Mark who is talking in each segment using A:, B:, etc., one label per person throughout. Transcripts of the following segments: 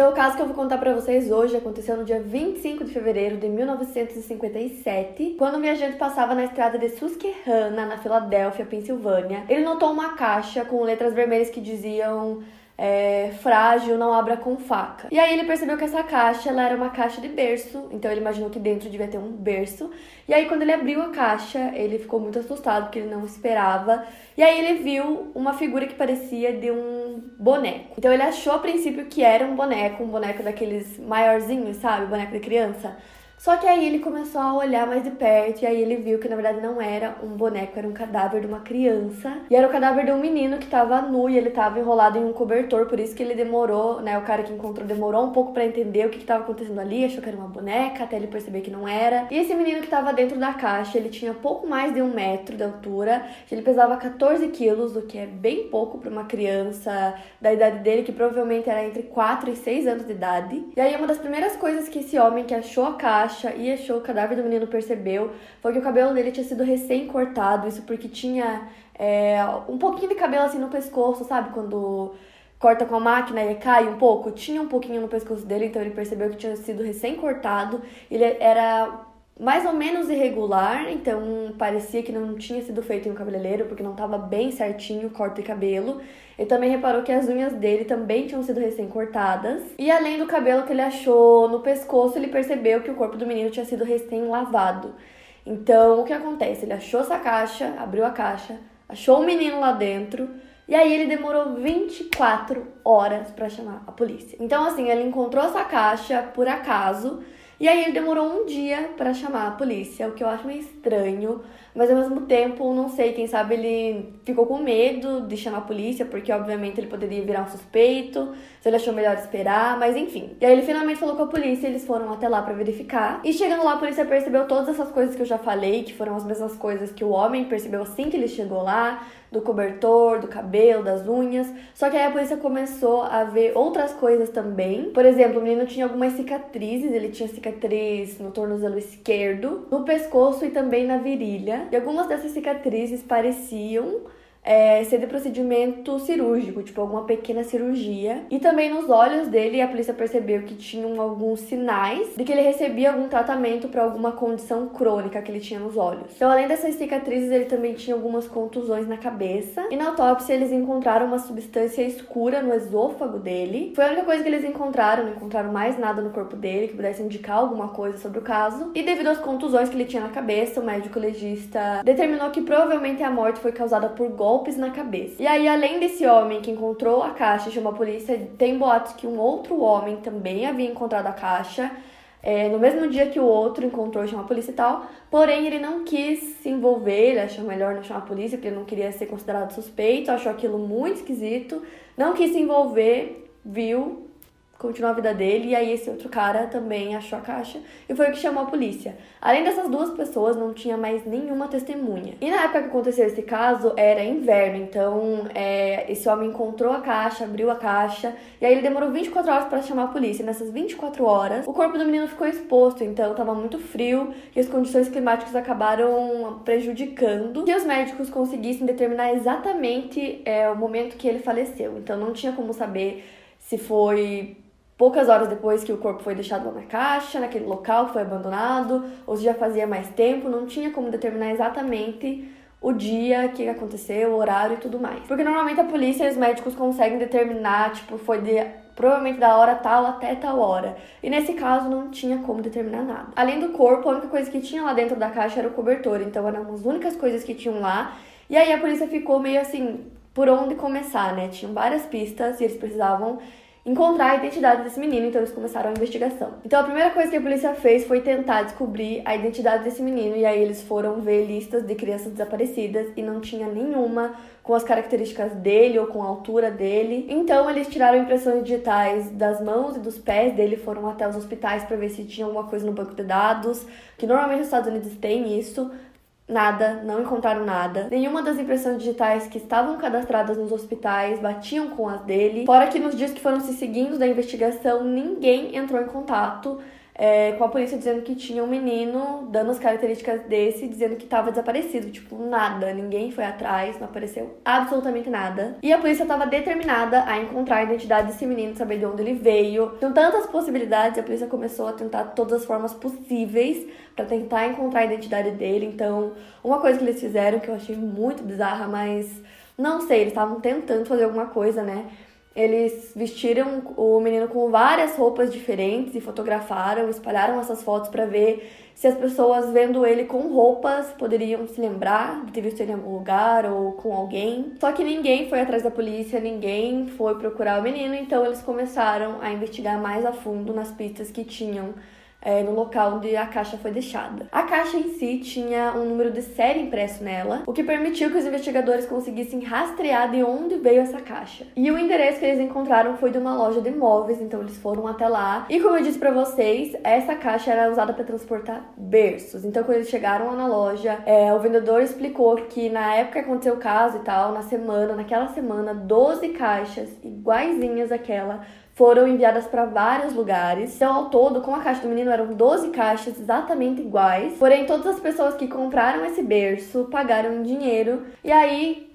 A: Então, o caso que eu vou contar para vocês hoje aconteceu no dia 25 de fevereiro de 1957, quando um viajante passava na estrada de Susquehanna, na Filadélfia, Pensilvânia. Ele notou uma caixa com letras vermelhas que diziam é, frágil, não abra com faca. E aí ele percebeu que essa caixa ela era uma caixa de berço, então ele imaginou que dentro devia ter um berço. E aí quando ele abriu a caixa, ele ficou muito assustado porque ele não esperava. E aí ele viu uma figura que parecia de um boneco. Então ele achou a princípio que era um boneco, um boneco daqueles maiorzinhos, sabe, boneco de criança. Só que aí ele começou a olhar mais de perto e aí ele viu que na verdade não era um boneco, era um cadáver de uma criança. E era o cadáver de um menino que tava nu e ele tava enrolado em um cobertor, por isso que ele demorou, né? O cara que encontrou demorou um pouco para entender o que, que tava acontecendo ali, achou que era uma boneca, até ele perceber que não era. E esse menino que tava dentro da caixa, ele tinha pouco mais de um metro de altura, ele pesava 14 quilos, o que é bem pouco para uma criança da idade dele, que provavelmente era entre 4 e 6 anos de idade. E aí uma das primeiras coisas que esse homem que achou a caixa e achou o cadáver do menino percebeu foi que o cabelo dele tinha sido recém-cortado, isso porque tinha é, um pouquinho de cabelo assim no pescoço, sabe? Quando corta com a máquina e cai um pouco, tinha um pouquinho no pescoço dele, então ele percebeu que tinha sido recém-cortado. Ele era mais ou menos irregular, então parecia que não tinha sido feito em um cabeleireiro, porque não estava bem certinho o corte de cabelo. Ele também reparou que as unhas dele também tinham sido recém-cortadas. E além do cabelo que ele achou no pescoço, ele percebeu que o corpo do menino tinha sido recém-lavado. Então, o que acontece? Ele achou essa caixa, abriu a caixa, achou o menino lá dentro. E aí ele demorou 24 horas para chamar a polícia. Então assim, ele encontrou essa caixa por acaso e aí ele demorou um dia para chamar a polícia, o que eu acho meio estranho, mas ao mesmo tempo, não sei, quem sabe ele ficou com medo de chamar a polícia, porque obviamente ele poderia virar um suspeito, se ele achou melhor esperar, mas enfim. E aí ele finalmente falou com a polícia, eles foram até lá para verificar. E chegando lá, a polícia percebeu todas essas coisas que eu já falei, que foram as mesmas coisas que o homem percebeu assim que ele chegou lá do cobertor, do cabelo, das unhas. Só que aí a polícia começou a ver outras coisas também. Por exemplo, o menino tinha algumas cicatrizes, ele tinha cicatriz no tornozelo esquerdo, no pescoço e também na virilha. E algumas dessas cicatrizes pareciam é, ser de procedimento cirúrgico, tipo alguma pequena cirurgia. E também nos olhos dele, a polícia percebeu que tinham alguns sinais de que ele recebia algum tratamento para alguma condição crônica que ele tinha nos olhos. Então, além dessas cicatrizes, ele também tinha algumas contusões na cabeça. E na autópsia, eles encontraram uma substância escura no esôfago dele. Foi a única coisa que eles encontraram, não encontraram mais nada no corpo dele que pudesse indicar alguma coisa sobre o caso. E devido às contusões que ele tinha na cabeça, o médico legista determinou que provavelmente a morte foi causada por golpe golpes na cabeça. E aí, além desse homem que encontrou a caixa e chamou a polícia, tem boatos que um outro homem também havia encontrado a caixa. É, no mesmo dia que o outro encontrou, chamou a polícia e tal, porém ele não quis se envolver, ele achou melhor não chamar a polícia, porque ele não queria ser considerado suspeito, achou aquilo muito esquisito, não quis se envolver, viu, continuou a vida dele, e aí esse outro cara também achou a caixa e foi o que chamou a polícia. Além dessas duas pessoas, não tinha mais nenhuma testemunha. E na época que aconteceu esse caso, era inverno, então é, esse homem encontrou a caixa, abriu a caixa, e aí ele demorou 24 horas para chamar a polícia. E nessas 24 horas, o corpo do menino ficou exposto, então estava muito frio e as condições climáticas acabaram prejudicando que os médicos conseguissem determinar exatamente é, o momento que ele faleceu. Então não tinha como saber se foi poucas horas depois que o corpo foi deixado lá na caixa, naquele local que foi abandonado, ou se já fazia mais tempo, não tinha como determinar exatamente o dia que aconteceu, o horário e tudo mais. Porque normalmente a polícia e os médicos conseguem determinar, tipo, foi de provavelmente da hora tal até tal hora. E nesse caso não tinha como determinar nada. Além do corpo, a única coisa que tinha lá dentro da caixa era o cobertor, então eram as únicas coisas que tinham lá. E aí a polícia ficou meio assim, por onde começar, né? Tinham várias pistas e eles precisavam encontrar a identidade desse menino, então eles começaram a investigação. Então a primeira coisa que a polícia fez foi tentar descobrir a identidade desse menino e aí eles foram ver listas de crianças desaparecidas e não tinha nenhuma com as características dele ou com a altura dele. Então eles tiraram impressões digitais das mãos e dos pés dele, foram até os hospitais para ver se tinha alguma coisa no banco de dados, que normalmente nos Estados Unidos tem isso. Nada, não encontraram nada. Nenhuma das impressões digitais que estavam cadastradas nos hospitais batiam com as dele. Fora que nos dias que foram se seguindo da investigação, ninguém entrou em contato é, com a polícia dizendo que tinha um menino dando as características desse, dizendo que estava desaparecido. Tipo, nada. Ninguém foi atrás, não apareceu absolutamente nada. E a polícia estava determinada a encontrar a identidade desse menino, saber de onde ele veio. Com tantas possibilidades, a polícia começou a tentar todas as formas possíveis para tentar encontrar a identidade dele. Então, uma coisa que eles fizeram que eu achei muito bizarra, mas não sei, eles estavam tentando fazer alguma coisa, né? Eles vestiram o menino com várias roupas diferentes e fotografaram, espalharam essas fotos para ver se as pessoas vendo ele com roupas poderiam se lembrar de ter visto ele em algum lugar ou com alguém. Só que ninguém foi atrás da polícia, ninguém foi procurar o menino, então eles começaram a investigar mais a fundo nas pistas que tinham é, no local onde a caixa foi deixada. A caixa em si tinha um número de série impresso nela, o que permitiu que os investigadores conseguissem rastrear de onde veio essa caixa. E o endereço que eles encontraram foi de uma loja de imóveis, então eles foram até lá. E como eu disse para vocês, essa caixa era usada para transportar berços. Então quando eles chegaram lá na loja, é, o vendedor explicou que na época que aconteceu o caso e tal, na semana, naquela semana, 12 caixas iguaizinhas àquela foram enviadas para vários lugares. Então, ao todo, com a caixa do menino, eram 12 caixas exatamente iguais. Porém, todas as pessoas que compraram esse berço pagaram em dinheiro. E aí,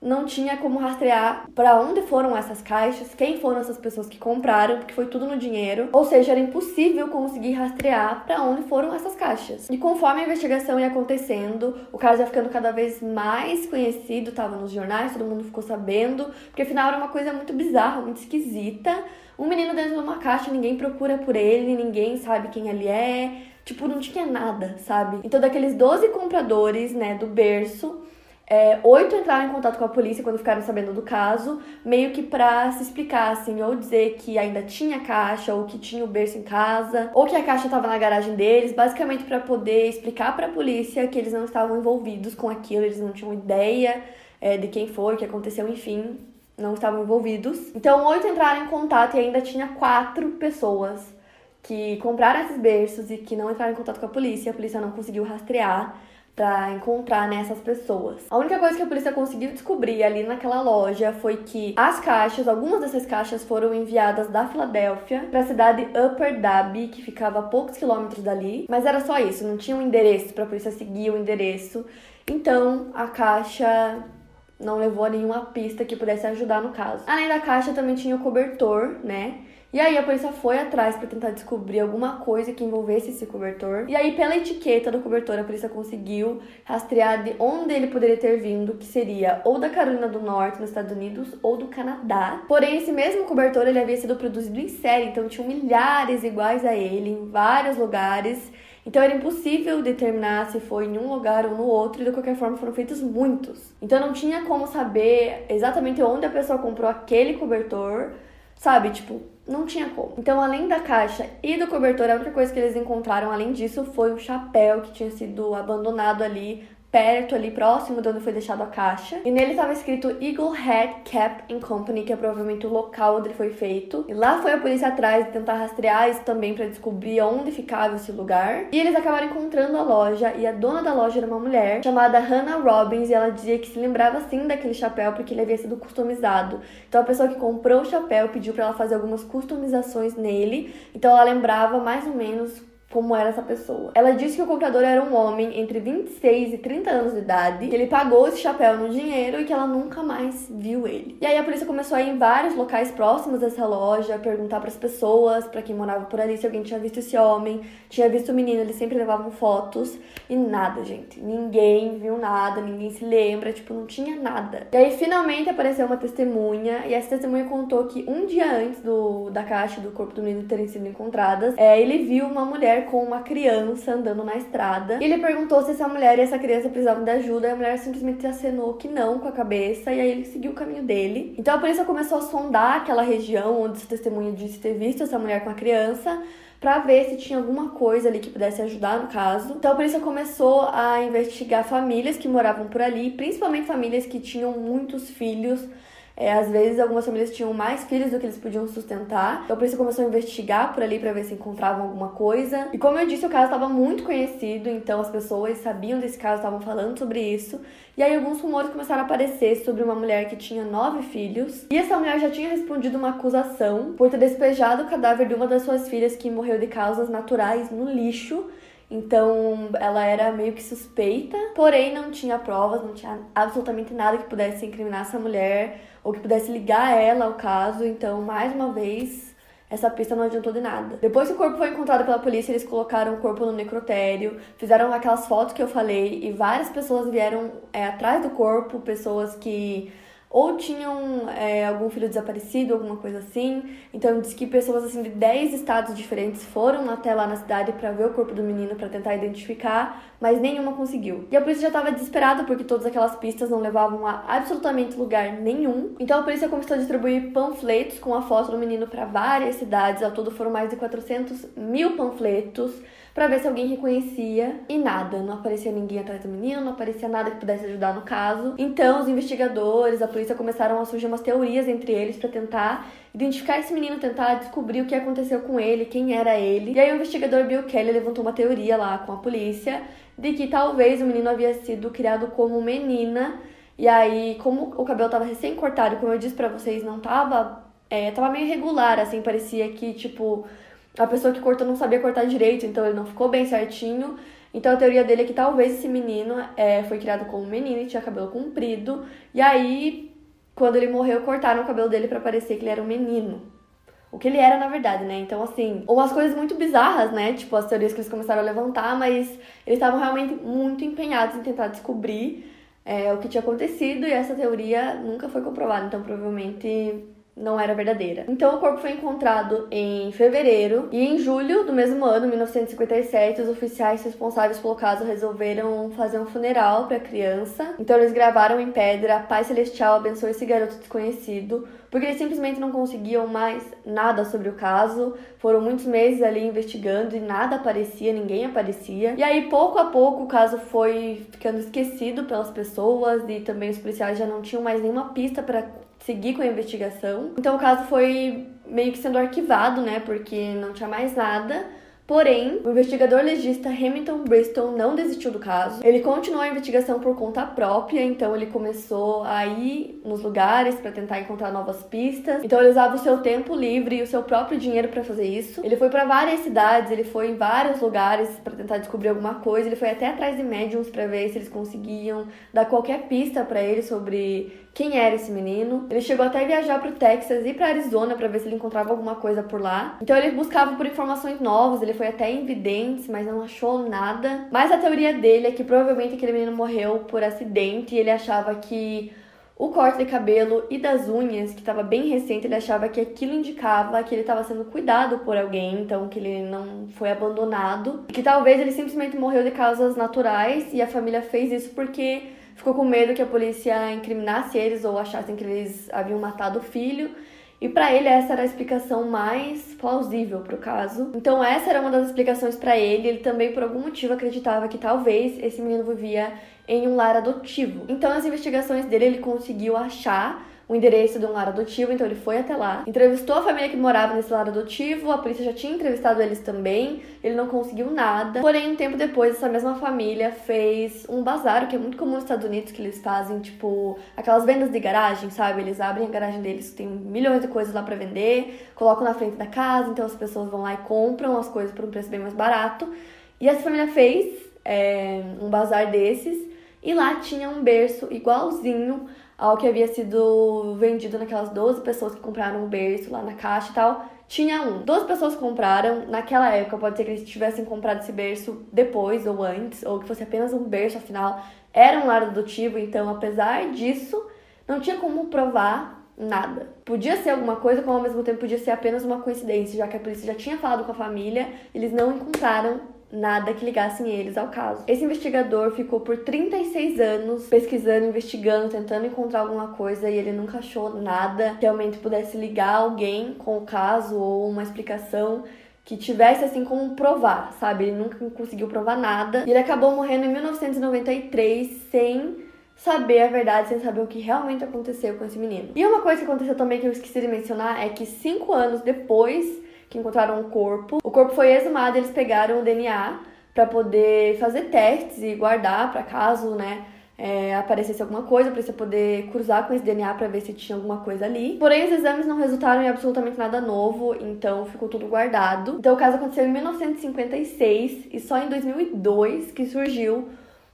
A: não tinha como rastrear para onde foram essas caixas, quem foram essas pessoas que compraram, porque foi tudo no dinheiro. Ou seja, era impossível conseguir rastrear para onde foram essas caixas. E conforme a investigação ia acontecendo, o caso ia ficando cada vez mais conhecido, tava nos jornais, todo mundo ficou sabendo, porque afinal era uma coisa muito bizarra, muito esquisita. Um menino dentro de uma caixa, ninguém procura por ele, ninguém sabe quem ele é. Tipo, não tinha nada, sabe? Então, daqueles 12 compradores, né, do berço, é, oito entraram em contato com a polícia quando ficaram sabendo do caso, meio que pra se explicar, assim, ou dizer que ainda tinha caixa, ou que tinha o berço em casa, ou que a caixa estava na garagem deles, basicamente para poder explicar para a polícia que eles não estavam envolvidos com aquilo, eles não tinham ideia é, de quem foi, o que aconteceu, enfim, não estavam envolvidos. Então, oito entraram em contato e ainda tinha quatro pessoas que compraram esses berços e que não entraram em contato com a polícia, a polícia não conseguiu rastrear para encontrar nessas pessoas. A única coisa que a polícia conseguiu descobrir ali naquela loja foi que as caixas, algumas dessas caixas foram enviadas da Filadélfia para a cidade Upper Darby, que ficava a poucos quilômetros dali, mas era só isso, não tinha um endereço para a polícia seguir o endereço. Então, a caixa não levou a nenhuma pista que pudesse ajudar no caso. Além da caixa, também tinha o cobertor, né? E aí a polícia foi atrás para tentar descobrir alguma coisa que envolvesse esse cobertor. E aí pela etiqueta do cobertor a polícia conseguiu rastrear de onde ele poderia ter vindo, que seria ou da Carolina do Norte, nos Estados Unidos, ou do Canadá. Porém esse mesmo cobertor ele havia sido produzido em série, então tinham milhares iguais a ele em vários lugares. Então era impossível determinar se foi em um lugar ou no outro, e de qualquer forma foram feitos muitos. Então não tinha como saber exatamente onde a pessoa comprou aquele cobertor, sabe? Tipo, não tinha como. Então, além da caixa e do cobertor, a única coisa que eles encontraram além disso foi um chapéu que tinha sido abandonado ali perto ali próximo de onde foi deixado a caixa. E nele estava escrito Eagle Head Cap and Company, que é provavelmente o local onde ele foi feito. E lá foi a polícia atrás de tentar rastrear isso também para descobrir onde ficava esse lugar. E eles acabaram encontrando a loja e a dona da loja era uma mulher chamada Hannah Robbins e ela dizia que se lembrava sim daquele chapéu porque ele havia sido customizado. Então a pessoa que comprou o chapéu pediu para ela fazer algumas customizações nele. Então ela lembrava mais ou menos como era essa pessoa. Ela disse que o comprador era um homem entre 26 e 30 anos de idade, que ele pagou esse chapéu no dinheiro e que ela nunca mais viu ele. E aí a polícia começou a ir em vários locais próximos dessa loja, perguntar para as pessoas, para quem morava por ali, se alguém tinha visto esse homem, tinha visto o menino, eles sempre levavam fotos e nada, gente. Ninguém viu nada, ninguém se lembra, tipo, não tinha nada. E aí finalmente apareceu uma testemunha e essa testemunha contou que um dia antes do, da caixa do corpo do menino terem sido encontradas, é, ele viu uma mulher mulher com uma criança andando na estrada. E ele perguntou se essa mulher e essa criança precisavam de ajuda, e a mulher simplesmente acenou que não com a cabeça, e aí ele seguiu o caminho dele. Então a polícia começou a sondar aquela região onde esse testemunho disse ter visto essa mulher com a criança para ver se tinha alguma coisa ali que pudesse ajudar no caso. Então a polícia começou a investigar famílias que moravam por ali, principalmente famílias que tinham muitos filhos é, às vezes, algumas famílias tinham mais filhos do que eles podiam sustentar. Então, a polícia começou a investigar por ali para ver se encontravam alguma coisa. E como eu disse, o caso estava muito conhecido, então as pessoas sabiam desse caso, estavam falando sobre isso. E aí, alguns rumores começaram a aparecer sobre uma mulher que tinha nove filhos. E essa mulher já tinha respondido uma acusação por ter despejado o cadáver de uma das suas filhas que morreu de causas naturais no lixo. Então ela era meio que suspeita, porém não tinha provas, não tinha absolutamente nada que pudesse incriminar essa mulher ou que pudesse ligar ela ao caso. Então, mais uma vez, essa pista não adiantou de nada. Depois que o corpo foi encontrado pela polícia, eles colocaram o corpo no necrotério, fizeram aquelas fotos que eu falei e várias pessoas vieram é, atrás do corpo, pessoas que ou tinham é, algum filho desaparecido, alguma coisa assim. Então diz que pessoas assim de 10 estados diferentes foram até lá na cidade para ver o corpo do menino para tentar identificar, mas nenhuma conseguiu. E a polícia já estava desesperada porque todas aquelas pistas não levavam a absolutamente lugar nenhum. Então a polícia começou a distribuir panfletos com a foto do menino para várias cidades. Ao todo foram mais de 400 mil panfletos para ver se alguém reconhecia e nada, não aparecia ninguém atrás do menino, não aparecia nada que pudesse ajudar no caso. Então, os investigadores, a polícia começaram a surgir umas teorias entre eles para tentar identificar esse menino, tentar descobrir o que aconteceu com ele, quem era ele. E aí o investigador Bill Kelly levantou uma teoria lá com a polícia de que talvez o menino havia sido criado como menina. E aí, como o cabelo estava recém cortado, como eu disse para vocês, não tava é, tava meio irregular, assim, parecia que, tipo, a pessoa que cortou não sabia cortar direito, então ele não ficou bem certinho. Então a teoria dele é que talvez esse menino é, foi criado como menino e tinha cabelo comprido. E aí, quando ele morreu, cortaram o cabelo dele para parecer que ele era um menino. O que ele era, na verdade, né? Então, assim, umas coisas muito bizarras, né? Tipo, as teorias que eles começaram a levantar, mas eles estavam realmente muito empenhados em tentar descobrir é, o que tinha acontecido e essa teoria nunca foi comprovada. Então, provavelmente não era verdadeira. Então o corpo foi encontrado em fevereiro e em julho do mesmo ano, 1957, os oficiais responsáveis pelo caso resolveram fazer um funeral para a criança. Então eles gravaram em pedra: Pai Celestial abençoe esse garoto desconhecido, porque eles simplesmente não conseguiam mais nada sobre o caso. Foram muitos meses ali investigando e nada aparecia, ninguém aparecia. E aí pouco a pouco o caso foi ficando esquecido pelas pessoas e também os policiais já não tinham mais nenhuma pista para seguir com a investigação. Então o caso foi meio que sendo arquivado, né? Porque não tinha mais nada. Porém, o investigador legista Hamilton Bristol não desistiu do caso. Ele continuou a investigação por conta própria, então ele começou a ir nos lugares para tentar encontrar novas pistas. Então ele usava o seu tempo livre e o seu próprio dinheiro para fazer isso. Ele foi para várias cidades, ele foi em vários lugares para tentar descobrir alguma coisa. Ele foi até atrás de médiums para ver se eles conseguiam dar qualquer pista para ele sobre quem era esse menino. Ele chegou até a viajar para o Texas e para Arizona para ver se ele encontrava alguma coisa por lá. Então ele buscava por informações novas, ele foi até em videntes, mas não achou nada. Mas a teoria dele é que provavelmente aquele menino morreu por acidente e ele achava que o corte de cabelo e das unhas, que estava bem recente, ele achava que aquilo indicava que ele estava sendo cuidado por alguém, então que ele não foi abandonado. Que talvez ele simplesmente morreu de causas naturais e a família fez isso porque ficou com medo que a polícia incriminasse eles ou achassem que eles haviam matado o filho. E para ele essa era a explicação mais plausível para o caso. Então essa era uma das explicações para ele. Ele também por algum motivo acreditava que talvez esse menino vivia em um lar adotivo. Então as investigações dele ele conseguiu achar o endereço de um lar adotivo, então ele foi até lá, entrevistou a família que morava nesse lar adotivo, a polícia já tinha entrevistado eles também, ele não conseguiu nada. Porém, um tempo depois, essa mesma família fez um bazar, que é muito comum nos Estados Unidos, que eles fazem, tipo, aquelas vendas de garagem, sabe? Eles abrem a garagem deles, tem milhões de coisas lá para vender, colocam na frente da casa, então as pessoas vão lá e compram as coisas por um preço bem mais barato. E essa família fez é, um bazar desses, e lá tinha um berço igualzinho ao que havia sido vendido naquelas 12 pessoas que compraram o berço lá na caixa e tal. Tinha um. 12 pessoas compraram. Naquela época, pode ser que eles tivessem comprado esse berço depois ou antes, ou que fosse apenas um berço, afinal, era um lar adotivo. Então, apesar disso, não tinha como provar nada. Podia ser alguma coisa, como ao mesmo tempo podia ser apenas uma coincidência, já que a polícia já tinha falado com a família, eles não encontraram nada que ligassem eles ao caso. Esse investigador ficou por 36 anos pesquisando, investigando, tentando encontrar alguma coisa e ele nunca achou nada que realmente pudesse ligar alguém com o caso ou uma explicação que tivesse assim como provar, sabe? Ele nunca conseguiu provar nada. E ele acabou morrendo em 1993 sem saber a verdade, sem saber o que realmente aconteceu com esse menino. E uma coisa que aconteceu também que eu esqueci de mencionar é que cinco anos depois que encontraram o corpo. O corpo foi exumado, eles pegaram o DNA para poder fazer testes e guardar para caso, né, é, aparecesse alguma coisa, para você poder cruzar com esse DNA para ver se tinha alguma coisa ali. Porém, os exames não resultaram em absolutamente nada novo, então ficou tudo guardado. Então, o caso aconteceu em 1956 e só em 2002 que surgiu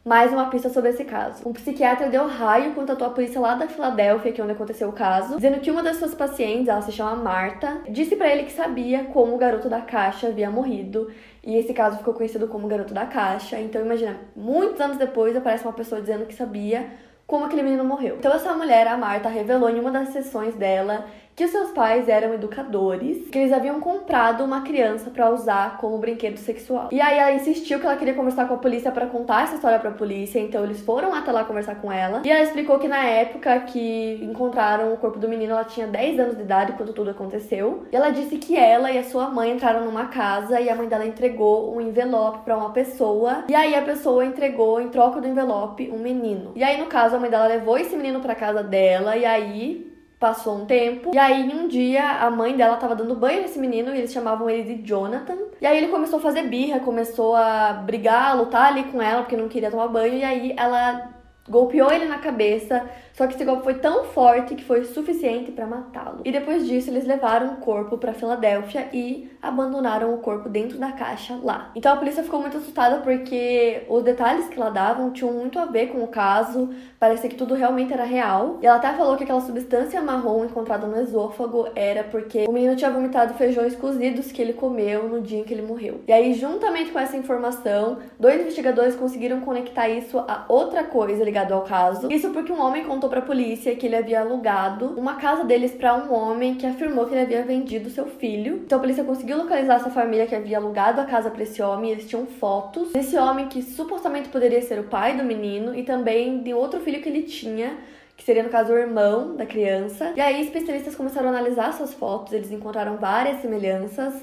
A: mais uma pista sobre esse caso. Um psiquiatra de Ohio contatou a polícia lá da Filadélfia, que é onde aconteceu o caso, dizendo que uma das suas pacientes, ela se chama Marta, disse para ele que sabia como o garoto da caixa havia morrido. E esse caso ficou conhecido como garoto da caixa. Então imagina, muitos anos depois aparece uma pessoa dizendo que sabia como aquele menino morreu. Então essa mulher, a Marta, revelou em uma das sessões dela que seus pais eram educadores, que eles haviam comprado uma criança para usar como brinquedo sexual. E aí ela insistiu que ela queria conversar com a polícia para contar essa história para a polícia, então eles foram até lá conversar com ela. E ela explicou que na época que encontraram o corpo do menino, ela tinha 10 anos de idade quando tudo aconteceu. E ela disse que ela e a sua mãe entraram numa casa e a mãe dela entregou um envelope para uma pessoa. E aí a pessoa entregou em troca do envelope um menino. E aí no caso a mãe dela levou esse menino para casa dela e aí Passou um tempo, e aí um dia a mãe dela tava dando banho nesse menino e eles chamavam ele de Jonathan. E aí ele começou a fazer birra, começou a brigar, a lutar ali com ela porque não queria tomar banho, e aí ela golpeou ele na cabeça, só que esse golpe foi tão forte que foi suficiente para matá-lo. E depois disso, eles levaram o corpo para Filadélfia e abandonaram o corpo dentro da caixa lá. Então a polícia ficou muito assustada porque os detalhes que ela davam tinham muito a ver com o caso, parecia que tudo realmente era real. E ela até falou que aquela substância marrom encontrada no esôfago era porque o menino tinha vomitado feijões cozidos que ele comeu no dia em que ele morreu. E aí, juntamente com essa informação, dois investigadores conseguiram conectar isso a outra coisa ligada ao caso. Isso porque um homem contou contou para a polícia que ele havia alugado uma casa deles para um homem que afirmou que ele havia vendido seu filho. Então a polícia conseguiu localizar essa família que havia alugado a casa para esse homem. eles tinham fotos desse homem que supostamente poderia ser o pai do menino e também de outro filho que ele tinha que seria no caso o irmão da criança. E aí especialistas começaram a analisar essas fotos, eles encontraram várias semelhanças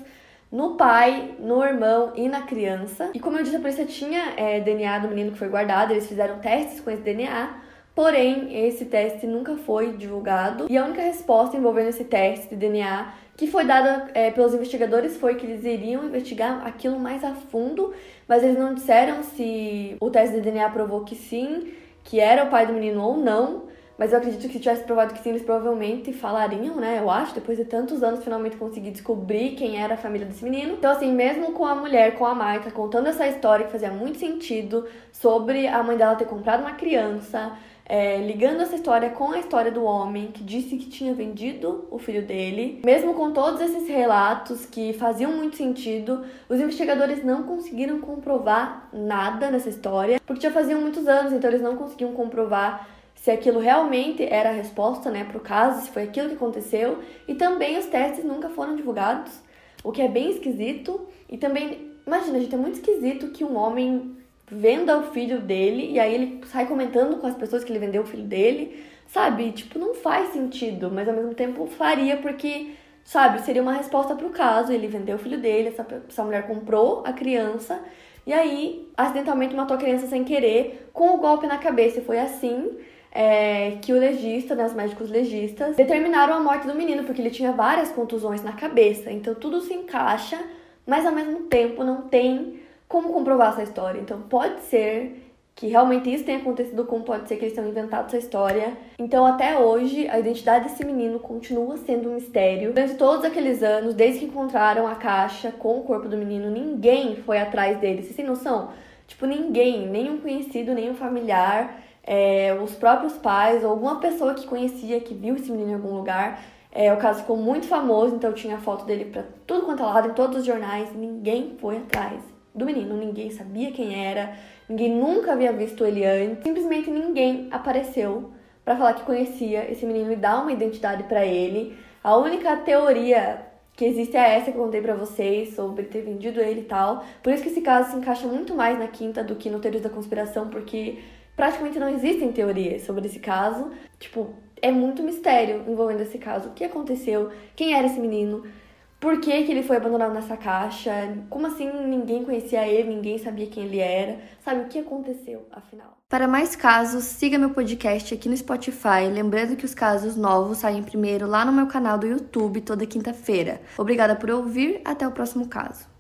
A: no pai, no irmão e na criança. E como eu disse, a polícia tinha é, DNA do menino que foi guardado, eles fizeram testes com esse DNA Porém, esse teste nunca foi divulgado e a única resposta envolvendo esse teste de DNA que foi dada é, pelos investigadores foi que eles iriam investigar aquilo mais a fundo, mas eles não disseram se o teste de DNA provou que sim, que era o pai do menino ou não. Mas eu acredito que se tivesse provado que sim, eles provavelmente falariam, né? Eu acho, depois de tantos anos, finalmente conseguir descobrir quem era a família desse menino. Então, assim, mesmo com a mulher, com a Marta, contando essa história que fazia muito sentido sobre a mãe dela ter comprado uma criança, é, ligando essa história com a história do homem que disse que tinha vendido o filho dele. Mesmo com todos esses relatos que faziam muito sentido, os investigadores não conseguiram comprovar nada nessa história, porque já faziam muitos anos, então eles não conseguiam comprovar se aquilo realmente era a resposta né, para o caso, se foi aquilo que aconteceu, e também os testes nunca foram divulgados, o que é bem esquisito. E também, imagina, gente, é muito esquisito que um homem venda o filho dele e aí ele sai comentando com as pessoas que ele vendeu o filho dele, sabe? Tipo, não faz sentido, mas ao mesmo tempo faria porque, sabe, seria uma resposta pro caso. Ele vendeu o filho dele, essa, essa mulher comprou a criança e aí acidentalmente matou a criança sem querer com o golpe na cabeça. E foi assim. É, que o legista, né, os médicos legistas, determinaram a morte do menino, porque ele tinha várias contusões na cabeça. Então tudo se encaixa, mas ao mesmo tempo não tem como comprovar essa história. Então pode ser que realmente isso tenha acontecido, como pode ser que eles tenham inventado essa história. Então, até hoje, a identidade desse menino continua sendo um mistério. Durante todos aqueles anos, desde que encontraram a caixa com o corpo do menino, ninguém foi atrás dele. Vocês têm noção? Tipo, ninguém, nenhum conhecido, nenhum familiar, é, os próprios pais, ou alguma pessoa que conhecia, que viu esse menino em algum lugar. É, o caso ficou muito famoso, então tinha foto dele para tudo quanto é lado, em todos os jornais. Ninguém foi atrás do menino. Ninguém sabia quem era, ninguém nunca havia visto ele antes. Simplesmente ninguém apareceu para falar que conhecia esse menino e dar uma identidade para ele. A única teoria que existe é essa que eu contei para vocês sobre ter vendido ele e tal. Por isso que esse caso se encaixa muito mais na quinta do que no Teorias da Conspiração, porque praticamente não existem teorias sobre esse caso. Tipo, é muito mistério envolvendo esse caso. O que aconteceu? Quem era esse menino? Por que, que ele foi abandonado nessa caixa? Como assim ninguém conhecia ele, ninguém sabia quem ele era? Sabe o que aconteceu, afinal? Para mais casos, siga meu podcast aqui no Spotify. Lembrando que os casos novos saem primeiro lá no meu canal do YouTube toda quinta-feira. Obrigada por ouvir, até o próximo caso.